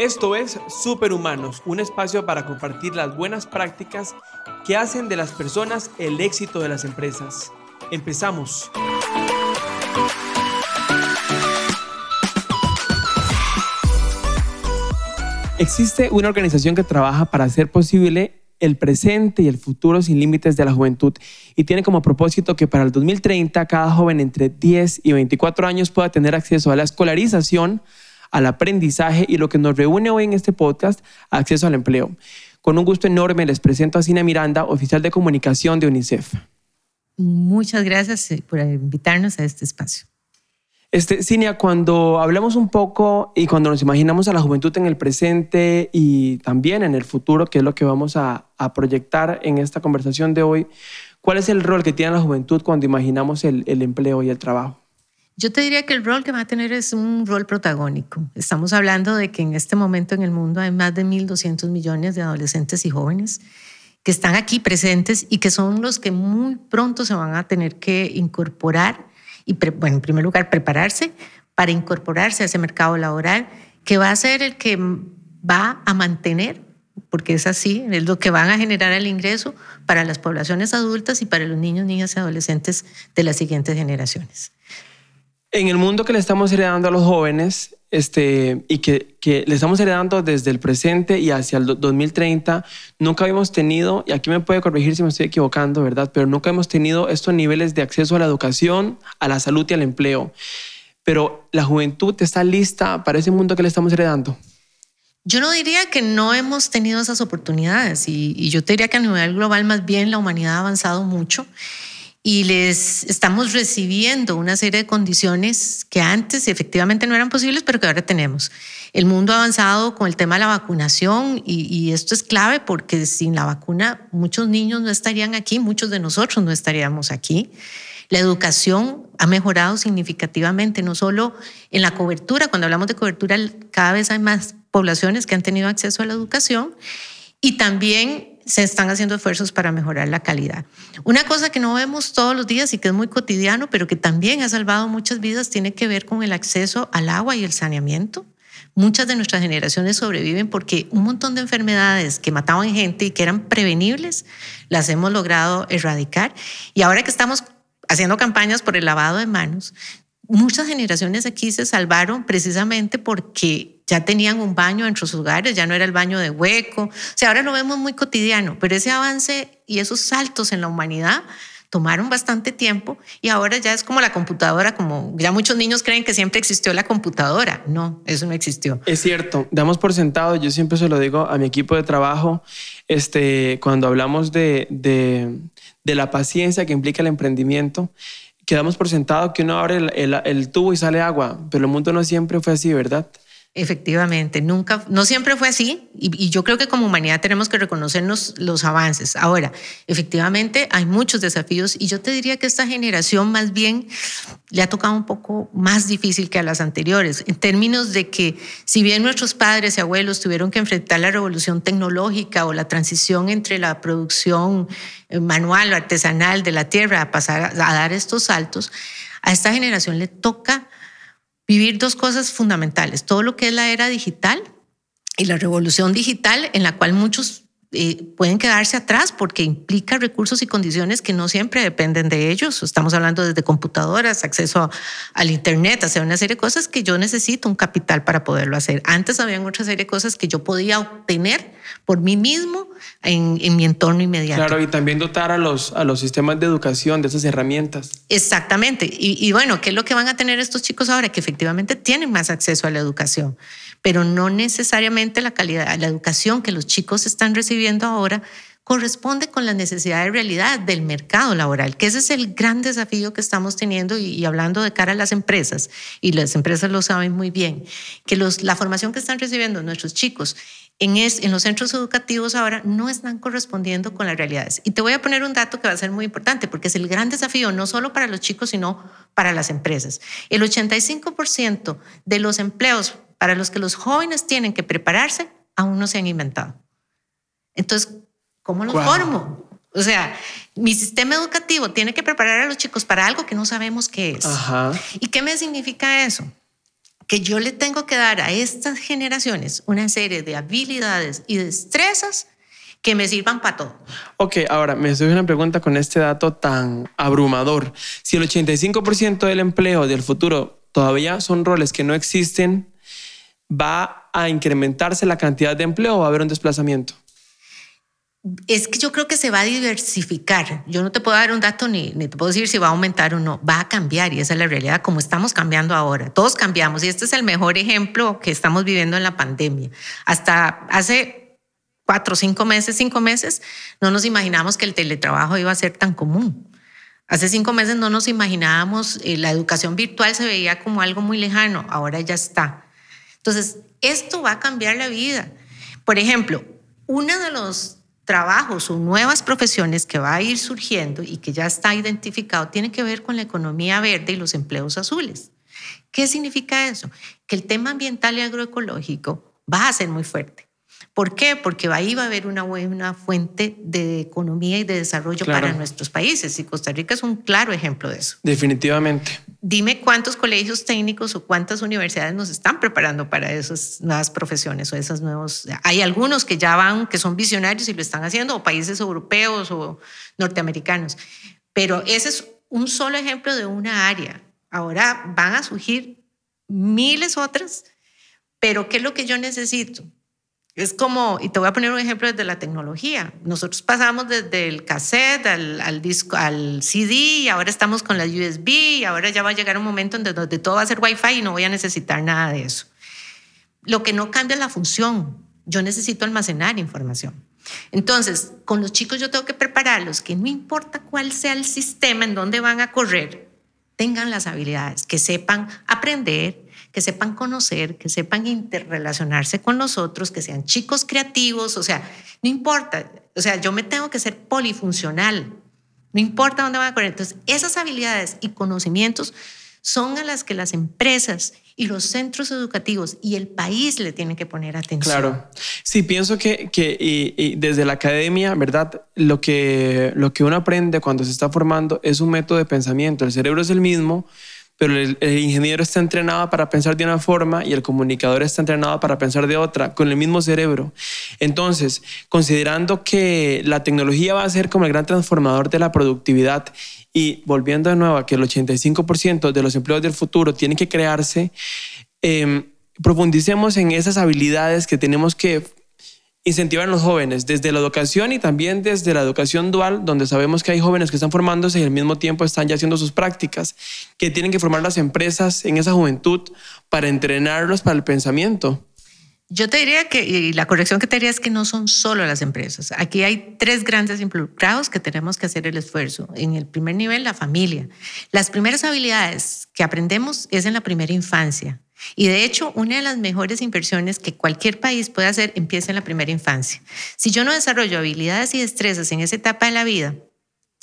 Esto es Superhumanos, un espacio para compartir las buenas prácticas que hacen de las personas el éxito de las empresas. Empezamos. Existe una organización que trabaja para hacer posible el presente y el futuro sin límites de la juventud y tiene como propósito que para el 2030 cada joven entre 10 y 24 años pueda tener acceso a la escolarización, al aprendizaje y lo que nos reúne hoy en este podcast, acceso al empleo. Con un gusto enorme les presento a Sina Miranda, oficial de comunicación de UNICEF. Muchas gracias eh, por invitarnos a este espacio. Este, Cinia, cuando hablamos un poco y cuando nos imaginamos a la juventud en el presente y también en el futuro, que es lo que vamos a, proyectar en esta conversación de hoy, ¿cuál es el rol que tiene la juventud cuando imaginamos el, el empleo y el trabajo? Yo te diría que el rol que va a tener es un rol protagónico. Estamos hablando de que en este momento en el mundo hay más de 1.200 millones de adolescentes y jóvenes que están aquí presentes y que son los que muy pronto se van a tener que incorporar y, bueno, en primer lugar, prepararse para incorporarse a ese mercado laboral que va a ser el que va a mantener, porque es así, es lo que van a generar el ingreso para las poblaciones adultas y para los niños, niñas y adolescentes de las siguientes generaciones. En el mundo que le estamos heredando a los jóvenes, este, y que, le estamos heredando desde el presente y hacia el 2030, nunca habíamos tenido, y aquí me puede corregir si me estoy equivocando, ¿verdad? Pero nunca hemos tenido estos niveles de acceso a la educación, a la salud y al empleo. Pero la juventud está lista para ese mundo que le estamos heredando. Yo no diría que no hemos tenido esas oportunidades y, y yo te diría que a nivel global más bien la humanidad ha avanzado mucho y les estamos recibiendo una serie de condiciones que antes efectivamente no eran posibles, pero que ahora tenemos. El mundo ha avanzado con el tema de la vacunación y, esto es clave porque sin la vacuna muchos niños no estarían aquí, muchos de nosotros no estaríamos aquí. La educación ha mejorado significativamente, no solo en la cobertura, cuando hablamos de cobertura cada vez hay más poblaciones que han tenido acceso a la educación y también se están haciendo esfuerzos para mejorar la calidad. Una cosa que no vemos todos los días y que es muy cotidiano, pero que también ha salvado muchas vidas, tiene que ver con el acceso al agua y el saneamiento. Muchas de nuestras generaciones sobreviven porque un montón de enfermedades que mataban gente y que eran prevenibles, las hemos logrado erradicar. Y ahora que estamos haciendo campañas por el lavado de manos, muchas generaciones aquí se salvaron precisamente porque ya tenían un baño en sus hogares, ya no era el baño de hueco. O sea, ahora lo vemos muy cotidiano, pero ese avance y esos saltos en la humanidad tomaron bastante tiempo y ahora ya es como la computadora, como ya muchos niños creen que siempre existió la computadora. No, eso no existió. Es cierto, damos por sentado, yo siempre se lo digo a mi equipo de trabajo, este, cuando hablamos de, de, de la paciencia que implica el emprendimiento, quedamos por sentado que uno abre el, el, el tubo y sale agua, pero el mundo no siempre fue así, ¿verdad? Efectivamente, nunca, no siempre fue así y, yo creo que como humanidad tenemos que reconocernos los avances. Ahora, efectivamente hay muchos desafíos y yo te diría que esta generación más bien le ha tocado un poco más difícil que a las anteriores, en términos de que si bien nuestros padres y abuelos tuvieron que enfrentar la revolución tecnológica o la transición entre la producción eh, manual o artesanal de la tierra a pasar a dar estos saltos, a esta generación le toca vivir dos cosas fundamentales, todo lo que es la era digital y la revolución digital en la cual muchos eh, pueden quedarse atrás porque implica recursos y condiciones que no siempre dependen de ellos. Estamos hablando desde computadoras, acceso al Internet, hacer una serie de cosas que yo necesito un capital para poderlo hacer. Antes había otra serie de cosas que yo podía obtener por mí mismo en, mi entorno inmediato. Claro, y también dotar a los, a los sistemas de educación de esas herramientas. Exactamente. Y, y bueno, ¿qué es lo que van a tener estos chicos ahora? Que efectivamente tienen más acceso a la educación pero no necesariamente la calidad, la educación que los chicos están recibiendo ahora corresponde con las necesidades de realidad del mercado laboral, que ese es el gran desafío que estamos teniendo y, hablando de cara a las empresas, y las empresas lo saben muy bien, que los, la formación que están recibiendo nuestros chicos en, es, en los centros educativos ahora no están correspondiendo con las realidades. Y te voy a poner un dato que va a ser muy importante, porque es el gran desafío no solo para los chicos, sino para las empresas. El 85% de los empleos para los que los jóvenes tienen que prepararse, aún no se han inventado. Entonces, ¿cómo los formo? O sea, mi sistema educativo tiene que preparar a los chicos para algo que no sabemos qué es. ¿Y qué me significa eso? que yo le tengo que dar a estas generaciones una serie de habilidades y destrezas que me sirvan para todo. Ok, ahora me estoy una pregunta con este dato tan abrumador. Si el 85% del empleo del futuro todavía son roles que no existen, ¿va a incrementarse la cantidad de empleo o va a haber un desplazamiento? Es que yo creo que se va a diversificar. Yo no te puedo dar un dato ni, te puedo decir si va a aumentar o no. Va a cambiar y esa es la realidad como estamos cambiando ahora. Todos cambiamos y este es el mejor ejemplo que estamos viviendo en la pandemia. Hasta hace cuatro, cinco meses, cinco meses, no nos imaginamos que el teletrabajo iba a ser tan común. Hace cinco meses no nos imaginábamos, eh, la educación virtual se veía como algo muy lejano, ahora ya está. Entonces, esto va a cambiar la vida. Por ejemplo, uno de los trabajos o nuevas profesiones que va a ir surgiendo y que ya está identificado tiene que ver con la economía verde y los empleos azules. ¿Qué significa eso? Que el tema ambiental y agroecológico va a ser muy fuerte. ¿Por qué? Porque ahí va a haber una buena fuente de economía y de desarrollo para nuestros países. Y Costa Rica es un claro ejemplo de eso. Definitivamente. Dime cuántos colegios técnicos o cuántas universidades nos están preparando para esas nuevas profesiones o esas nuevos. Hay algunos que ya van, que son visionarios y lo están haciendo, o países europeos o norteamericanos. Pero ese es un solo ejemplo de una área. Ahora van a surgir miles otras, pero ¿qué es lo que yo necesito? Es como, y te voy a poner un ejemplo desde la tecnología. Nosotros pasamos desde el cassette al, disco, al CD y ahora estamos con la USB y ahora ya va a llegar un momento en donde todo va a ser Wi-Fi y no voy a necesitar nada de eso. Lo que no cambia es la función. Yo necesito almacenar información. Entonces, con los chicos yo tengo que prepararlos que no importa cuál sea el sistema en donde van a correr, tengan las habilidades, que sepan aprender, que sepan conocer, que sepan interrelacionarse con nosotros, que sean chicos creativos, o sea, no importa, o sea, yo me tengo que ser polifuncional, no importa dónde van a correr. Entonces, esas habilidades y conocimientos son a las que las empresas y los centros educativos y el país le tienen que poner atención. Claro. Sí, pienso que, que y, desde la academia, ¿verdad? Lo que, lo que uno aprende cuando se está formando es un método de pensamiento. El cerebro es el mismo, pero el, ingeniero está entrenado para pensar de una forma y el comunicador está entrenado para pensar de otra, con el mismo cerebro. Entonces, considerando que la tecnología va a ser como el gran transformador de la productividad y volviendo de nuevo a que el 85% de los empleos del futuro tienen que crearse, eh, profundicemos en esas habilidades que tenemos que incentivar a los jóvenes desde la educación y también desde la educación dual, donde sabemos que hay jóvenes que están formándose y al mismo tiempo están ya haciendo sus prácticas, que tienen que formar las empresas en esa juventud para entrenarlos para el pensamiento. Yo te diría que, y la corrección que te diría es que no son solo las empresas. Aquí hay tres grandes involucrados que tenemos que hacer el esfuerzo. En el primer nivel, la familia. Las primeras habilidades que aprendemos es en la primera infancia. Y de hecho, una de las mejores inversiones que cualquier país puede hacer empieza en la primera infancia. Si yo no desarrollo habilidades y destrezas en esa etapa de la vida,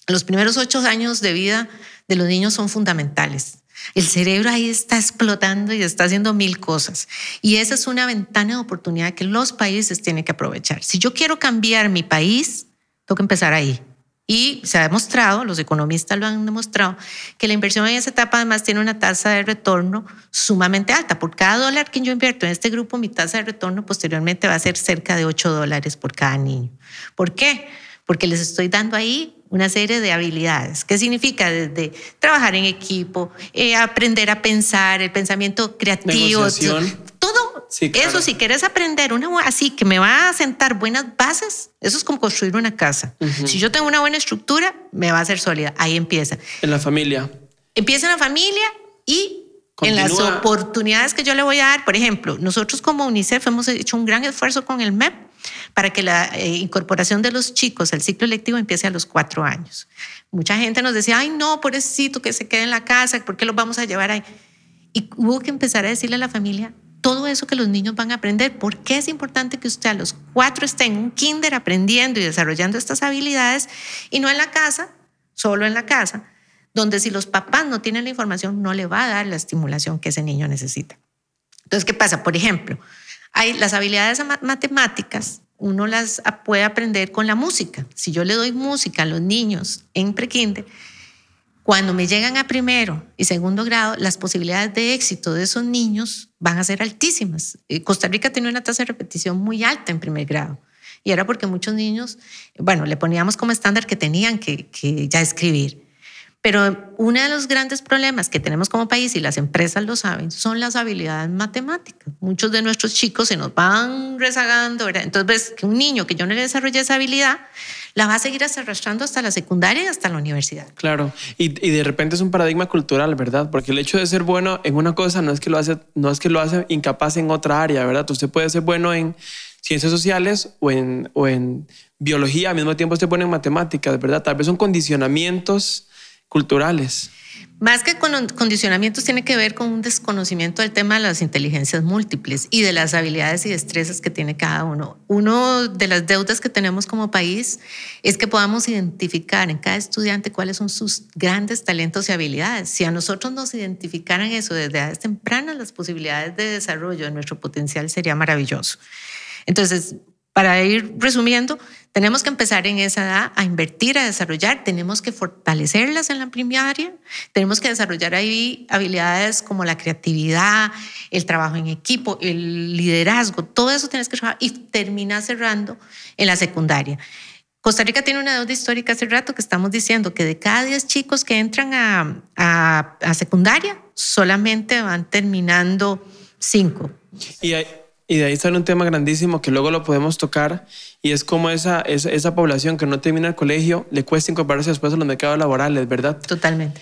los primeros ocho años de vida de los niños son fundamentales. El cerebro ahí está explotando y está haciendo mil cosas. Y esa es una ventana de oportunidad que los países tienen que aprovechar. Si yo quiero cambiar mi país, tengo que empezar ahí. Y se ha demostrado, los economistas lo han demostrado, que la inversión en esa etapa además tiene una tasa de retorno sumamente alta. Por cada dólar que yo invierto en este grupo, mi tasa de retorno posteriormente va a ser cerca de 8 dólares por cada niño. ¿Por qué? Porque les estoy dando ahí una serie de habilidades. ¿Qué significa? Desde trabajar en equipo, eh, aprender a pensar, el pensamiento creativo, eso, si quieres aprender una así que me va a sentar buenas bases, eso es como construir una casa. Si yo tengo una buena estructura, me va a ser sólida. Ahí empieza. En la familia. Empieza en la familia y en las oportunidades que yo le voy a dar. Por ejemplo, nosotros como UNICEF hemos hecho un gran esfuerzo con el MEP para que la eh, incorporación de los chicos al ciclo lectivo empiece a los cuatro años. Mucha gente nos decía, ay, no, pobrecito, que se quede en la casa, ¿por qué los vamos a llevar ahí? Y hubo que empezar a decirle a la familia, todo eso que los niños van a aprender. ¿Por qué es importante que usted a los cuatro esté en un kinder aprendiendo y desarrollando estas habilidades y no en la casa, solo en la casa, donde si los papás no tienen la información no le va a dar la estimulación que ese niño necesita? Entonces, ¿qué pasa? Por ejemplo, hay las habilidades matemáticas, uno las puede aprender con la música. Si yo le doy música a los niños en prekinder, Cuando me llegan a primero y segundo grado, las posibilidades de éxito de esos niños van a ser altísimas. Eh, Costa Rica tiene una tasa de repetición muy alta en primer grado. Y era porque muchos niños, bueno, le poníamos como estándar que tenían que, que ya escribir. Pero uno de los grandes problemas que tenemos como país, y las empresas lo saben, son las habilidades matemáticas. Muchos de nuestros chicos se nos van rezagando. ¿verdad? Entonces ves que un niño que yo no le desarrolle esa habilidad, la va a seguir arrastrando hasta la secundaria y hasta la universidad. Claro, y, y, de repente es un paradigma cultural, ¿verdad? Porque el hecho de ser bueno en una cosa no es que lo hace, no es que lo hace incapaz en otra área, ¿verdad? Usted puede ser bueno en ciencias sociales o en, o en biología, al mismo tiempo usted pone en matemáticas, ¿verdad? Tal vez son condicionamientos culturales. Más que con condicionamientos tiene que ver con un desconocimiento del tema de las inteligencias múltiples y de las habilidades y destrezas que tiene cada uno. Uno de las deudas que tenemos como país es que podamos identificar en cada estudiante cuáles son sus grandes talentos y habilidades. Si a nosotros nos identificaran eso desde edades tempranas, las posibilidades de desarrollo de nuestro potencial sería maravilloso. Entonces, para ir resumiendo, tenemos que empezar en esa edad a invertir, a desarrollar, tenemos que fortalecerlas en la primaria, tenemos que desarrollar ahí habilidades como la creatividad, el trabajo en equipo, el liderazgo, todo eso tienes que trabajar y termina cerrando en la secundaria. Costa Rica tiene una deuda histórica hace rato que estamos diciendo que de cada 10 chicos que entran a, a, a secundaria, solamente van terminando 5. Y hay y de ahí sale un tema grandísimo que luego lo podemos tocar y es como esa, esa, esa, población que no termina el colegio le cuesta incorporarse después a los mercados laborales, ¿verdad? Totalmente.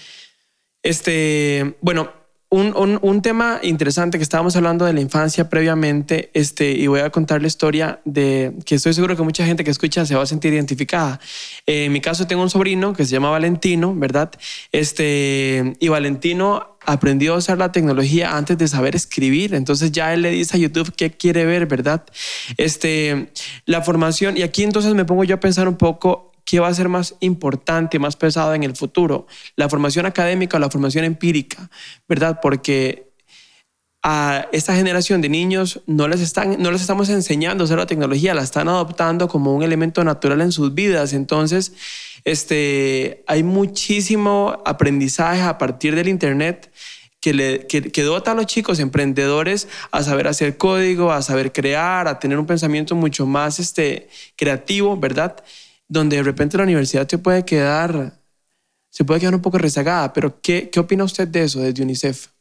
Este, bueno, un, un, un, tema interesante que estábamos hablando de la infancia previamente, este, y voy a contar la historia de que estoy seguro que mucha gente que escucha se va a sentir identificada. Eh, en mi caso tengo un sobrino que se llama Valentino, ¿verdad? Este, y Valentino aprendió a usar la tecnología antes de saber escribir. Entonces ya él le dice a YouTube qué quiere ver, ¿verdad? Este, la formación, y aquí entonces me pongo yo a pensar un poco qué va a ser más importante, más pesado en el futuro, la formación académica o la formación empírica, ¿verdad? Porque a esta generación de niños no les, están, no les estamos enseñando a usar la tecnología, la están adoptando como un elemento natural en sus vidas. Entonces, este, hay muchísimo aprendizaje a partir del Internet que, le, que, dota a los chicos emprendedores a saber hacer código, a saber crear, a tener un pensamiento mucho más este, creativo, ¿verdad? Donde de repente la universidad se puede quedar, se puede quedar un poco rezagada. Pero ¿qué, qué opina usted de eso desde UNICEF?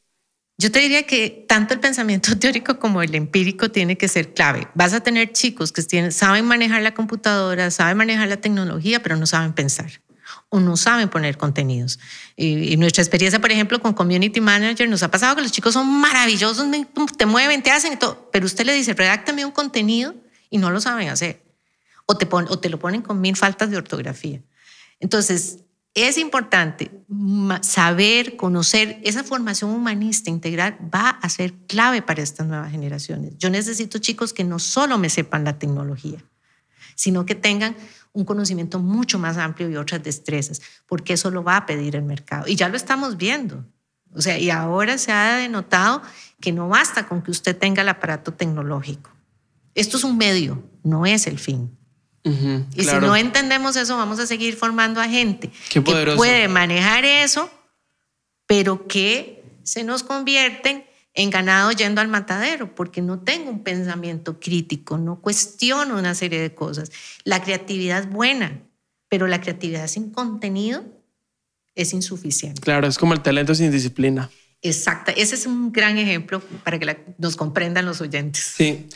Yo te diría que tanto el pensamiento teórico como el empírico tiene que ser clave. Vas a tener chicos que saben manejar la computadora, saben manejar la tecnología, pero no saben pensar o no saben poner contenidos. Y, nuestra experiencia, por ejemplo, con Community Manager, nos ha pasado que los chicos son maravillosos, te mueven, te hacen y todo, pero usted le dice, redáctame un contenido y no lo saben hacer. O te lo ponen con mil faltas de ortografía. Entonces, es importante saber, conocer, esa formación humanista integral va a ser clave para estas nuevas generaciones. Yo necesito chicos que no solo me sepan la tecnología, sino que tengan un conocimiento mucho más amplio y otras destrezas, porque eso lo va a pedir el mercado. Y ya lo estamos viendo. O sea, y ahora se ha denotado que no basta con que usted tenga el aparato tecnológico. Esto es un medio, no es el fin y si no entendemos eso, vamos a seguir formando a gente que puede manejar eso, pero que se nos convierten en ganado yendo al matadero, porque no tengo un pensamiento crítico, no cuestiono una serie de cosas. La creatividad es buena, pero la creatividad sin contenido es insuficiente. Claro, es como el talento sin disciplina. Exacta, ese es un gran ejemplo para que nos comprendan los oyentes. Sí,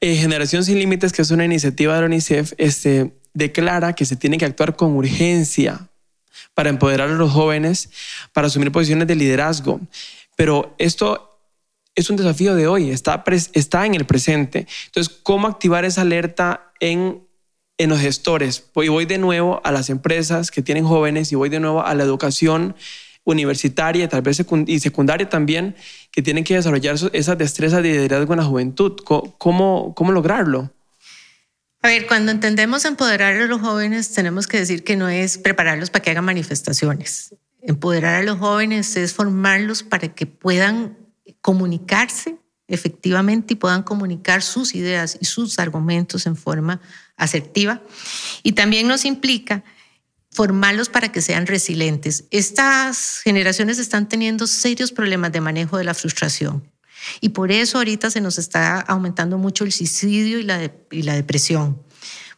eh, Generación Sin Límites, que es una iniciativa de UNICEF, este, declara que se tiene que actuar con urgencia para empoderar a los jóvenes, para asumir posiciones de liderazgo. Pero esto es un desafío de hoy, está, en el presente. Entonces, ¿cómo activar esa alerta en, en los gestores? Y voy de nuevo a las empresas que tienen jóvenes y voy de nuevo a la educación universitaria, tal vez y secundaria también, que tienen que desarrollar esas destrezas de liderazgo en la juventud. ¿Cómo, cómo lograrlo? A ver, cuando entendemos empoderar a los jóvenes, tenemos que decir que no es prepararlos para que hagan manifestaciones. Empoderar a los jóvenes es formarlos para que puedan comunicarse efectivamente y puedan comunicar sus ideas y sus argumentos en forma asertiva. Y también nos implica formarlos para que sean resilientes. Estas generaciones están teniendo serios problemas de manejo de la frustración y por eso ahorita se nos está aumentando mucho el suicidio y la, y la depresión.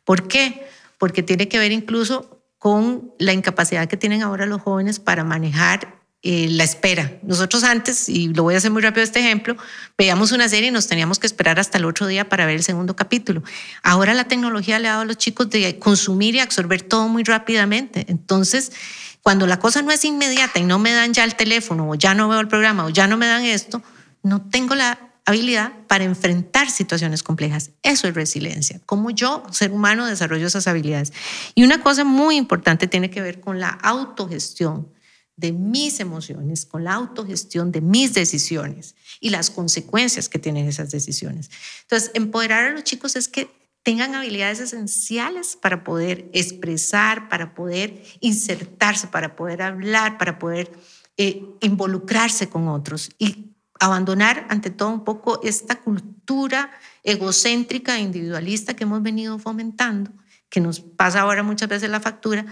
¿Por qué? Porque tiene que ver incluso con la incapacidad que tienen ahora los jóvenes para manejar eh, la espera. Nosotros antes, y lo voy a hacer muy rápido este ejemplo, veíamos una serie y nos teníamos que esperar hasta el otro día para ver el segundo capítulo. Ahora la tecnología le ha dado a los chicos de consumir y absorber todo muy rápidamente. Entonces, cuando la cosa no es inmediata y no me dan ya el teléfono o ya no veo el programa o ya no me dan esto, no tengo la habilidad para enfrentar situaciones complejas. Eso es resiliencia. Como yo, ser humano, desarrollo esas habilidades. Y una cosa muy importante tiene que ver con la autogestión de mis emociones, con la autogestión de mis decisiones y las consecuencias que tienen esas decisiones. Entonces, empoderar a los chicos es que tengan habilidades esenciales para poder expresar, para poder insertarse, para poder hablar, para poder eh, involucrarse con otros y abandonar ante todo un poco esta cultura egocéntrica e individualista que hemos venido fomentando, que nos pasa ahora muchas veces la factura,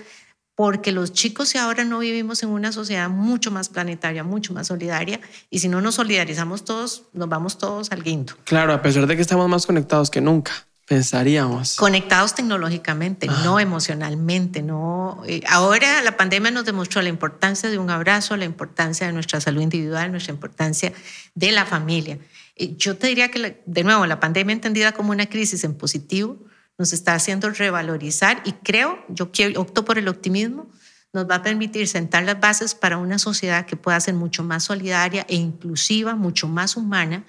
porque los chicos y ahora no vivimos en una sociedad mucho más planetaria, mucho más solidaria, y si no nos solidarizamos todos, nos vamos todos al guindo. Claro, a pesar de que estamos más conectados que nunca. Pensaríamos. Conectados tecnológicamente, ah. no emocionalmente, no. Eh, ahora la pandemia nos demostró la importancia de un abrazo, la importancia de nuestra salud individual, nuestra importancia de la familia. Eh, yo te diría que, de nuevo, la pandemia entendida como una crisis en positivo, nos está haciendo revalorizar y creo, yo opto por el optimismo, nos va a permitir sentar las bases para una sociedad que pueda ser mucho más solidaria e inclusiva, mucho más humana,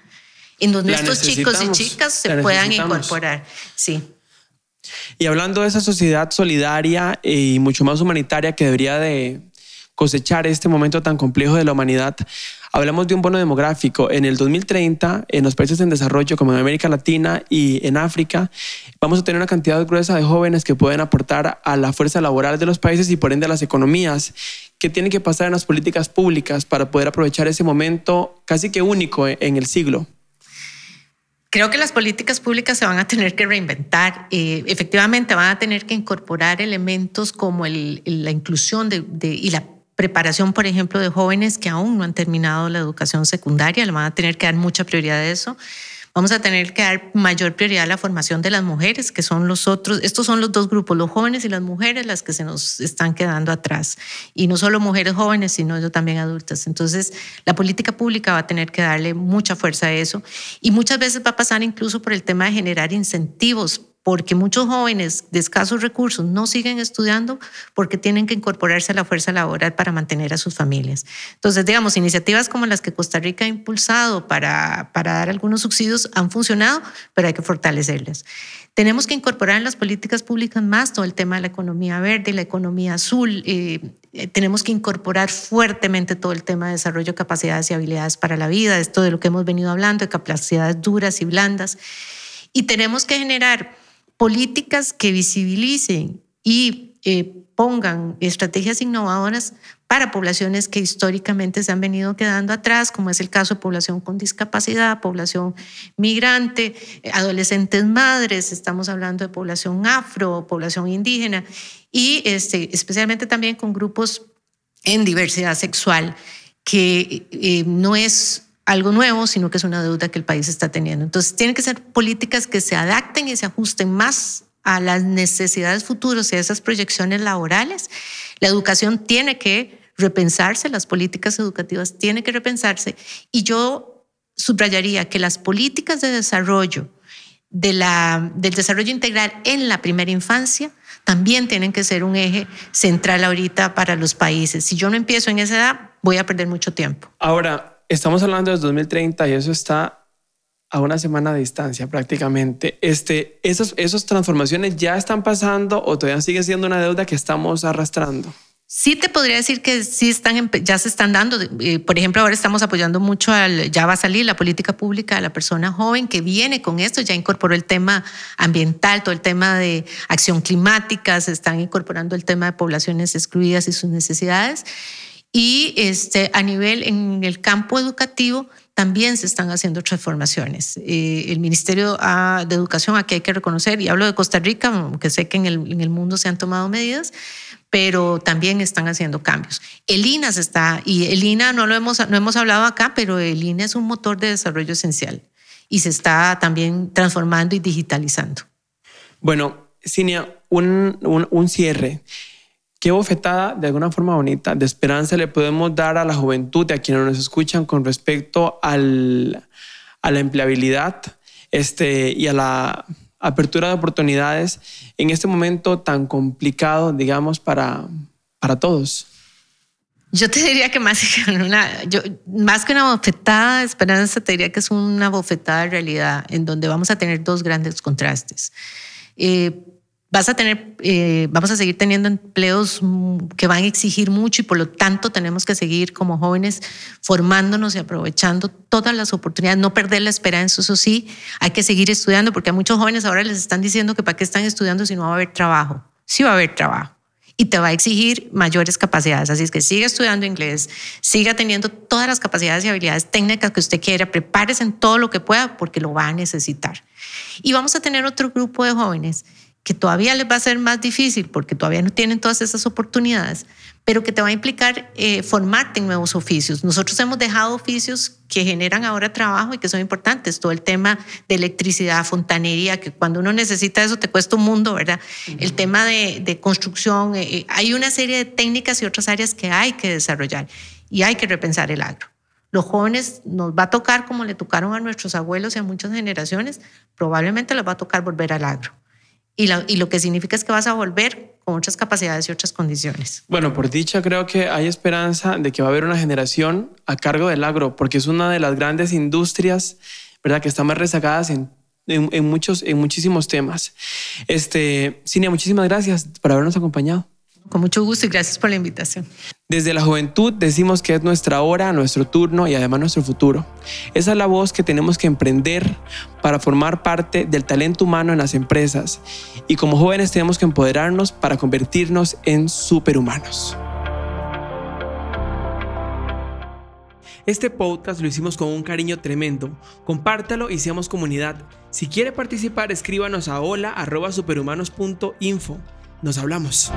en donde estos chicos y chicas se puedan incorporar. Sí. Y hablando de esa sociedad solidaria y mucho más humanitaria que debería de cosechar este momento tan complejo de la humanidad, hablamos de un bono demográfico. En el 2030, en los países en desarrollo como en América Latina y en África, vamos a tener una cantidad gruesa de jóvenes que pueden aportar a la fuerza laboral de los países y por ende a las economías. ¿Qué tiene que pasar en las políticas públicas para poder aprovechar ese momento casi que único en el siglo? Creo que las políticas públicas se van a tener que reinventar. Eh, efectivamente, van a tener que incorporar elementos como la inclusión y la preparación, por ejemplo, de jóvenes que aún no han terminado la educación secundaria. Le van a tener que dar mucha prioridad a eso. Vamos a tener que dar mayor prioridad a la formación de las mujeres, que son los otros, estos son los dos grupos, los jóvenes y las mujeres, las que se nos están quedando atrás. Y no solo mujeres jóvenes, sino también adultas. Entonces, la política pública va a tener que darle mucha fuerza a eso. Y muchas veces va a pasar incluso por el tema de generar incentivos porque muchos jóvenes de escasos recursos no siguen estudiando porque tienen que incorporarse a la fuerza laboral para mantener a sus familias. Entonces, digamos, iniciativas como las que Costa Rica ha impulsado para, para dar algunos subsidios han funcionado, pero hay que fortalecerlas. Tenemos que incorporar en las políticas públicas más todo el tema de la economía verde, la economía azul. Eh, eh, tenemos que incorporar fuertemente todo el tema de desarrollo de capacidades y habilidades para la vida, esto de lo que hemos venido hablando, de capacidades duras y blandas. Y tenemos que generar políticas que visibilicen y eh, pongan estrategias innovadoras para poblaciones que históricamente se han venido quedando atrás, como es el caso de población con discapacidad, población migrante, adolescentes madres, estamos hablando de población afro, población indígena, y este, especialmente también con grupos en diversidad sexual, que eh, no es algo nuevo, sino que es una deuda que el país está teniendo. Entonces, tienen que ser políticas que se adapten y se ajusten más a las necesidades futuras y a esas proyecciones laborales. La educación tiene que repensarse, las políticas educativas tienen que repensarse y yo subrayaría que las políticas de desarrollo de la, del desarrollo integral en la primera infancia también tienen que ser un eje central ahorita para los países. Si yo no empiezo en esa edad, voy a perder mucho tiempo. Ahora, estamos hablando de 2030 y eso está a una semana de distancia prácticamente. Este, esas, esas transformaciones ya están pasando o todavía sigue siendo una deuda que estamos arrastrando. Sí te podría decir que sí están, ya se están dando. Eh, por ejemplo, ahora estamos apoyando mucho al, ya va a salir la política pública de la persona joven que viene con esto, ya incorporó el tema ambiental, todo el tema de acción climática, se están incorporando el tema de poblaciones excluidas y sus necesidades. Y este, a nivel en el campo educativo también se están haciendo transformaciones. Eh, el Ministerio ah, de Educación, aquí hay que reconocer, y hablo de Costa Rica, aunque sé que en el, en el mundo se han tomado medidas, pero también están haciendo cambios. El INA se está, y el INA no lo hemos, no hemos hablado acá, pero el INA es un motor de desarrollo esencial y se está también transformando y digitalizando. Bueno, Cinia, un, un, un cierre. ¿Qué bofetada, de alguna forma bonita, de esperanza le podemos dar a la juventud, a quienes nos escuchan con respecto a la empleabilidad este, y a la apertura de oportunidades en este momento tan complicado, digamos, para, para todos? Yo te diría que más que, una, más que una bofetada de esperanza, te diría que es una bofetada de realidad en donde vamos a tener dos grandes contrastes. Eh, vas a tener, eh, vamos a seguir teniendo empleos que van a exigir mucho y por lo tanto tenemos que seguir como jóvenes formándonos y aprovechando todas las oportunidades, no perder la esperanza, eso sí, hay que seguir estudiando porque a muchos jóvenes ahora les están diciendo que para qué están estudiando si no va a haber trabajo. Sí va a haber trabajo y te va a exigir mayores capacidades. Así es que siga estudiando inglés, siga teniendo todas las capacidades y habilidades técnicas que usted quiera, prepárese en todo lo que pueda porque lo va a necesitar. Y vamos a tener otro grupo de jóvenes que todavía les va a ser más difícil porque todavía no tienen todas esas oportunidades, pero que te va a implicar eh, formarte en nuevos oficios. Nosotros hemos dejado oficios que generan ahora trabajo y que son importantes. Todo el tema de electricidad, fontanería, que cuando uno necesita eso te cuesta un mundo, ¿verdad? El tema de, construcción, eh, eh, hay una serie de técnicas y otras áreas que hay que desarrollar y hay que repensar el agro. Los jóvenes nos va a tocar como le tocaron a nuestros abuelos y a muchas generaciones, probablemente les va a tocar volver al agro y, lo que significa es que vas a volver con otras capacidades y otras condiciones. Bueno, por dicha creo que hay esperanza de que va a haber una generación a cargo del agro, porque es una de las grandes industrias, ¿verdad? Que están más rezagadas en, muchos, en muchísimos temas. Este, Cinia, muchísimas gracias por habernos acompañado. Con mucho gusto y gracias por la invitación. Desde la juventud decimos que es nuestra hora, nuestro turno y además nuestro futuro. Esa es la voz que tenemos que emprender para formar parte del talento humano en las empresas. Y como jóvenes tenemos que empoderarnos para convertirnos en superhumanos. Este podcast lo hicimos con un cariño tremendo. Compártalo y seamos comunidad. Si quiere participar, escríbanos a hola.superhumanos.info. Nos hablamos.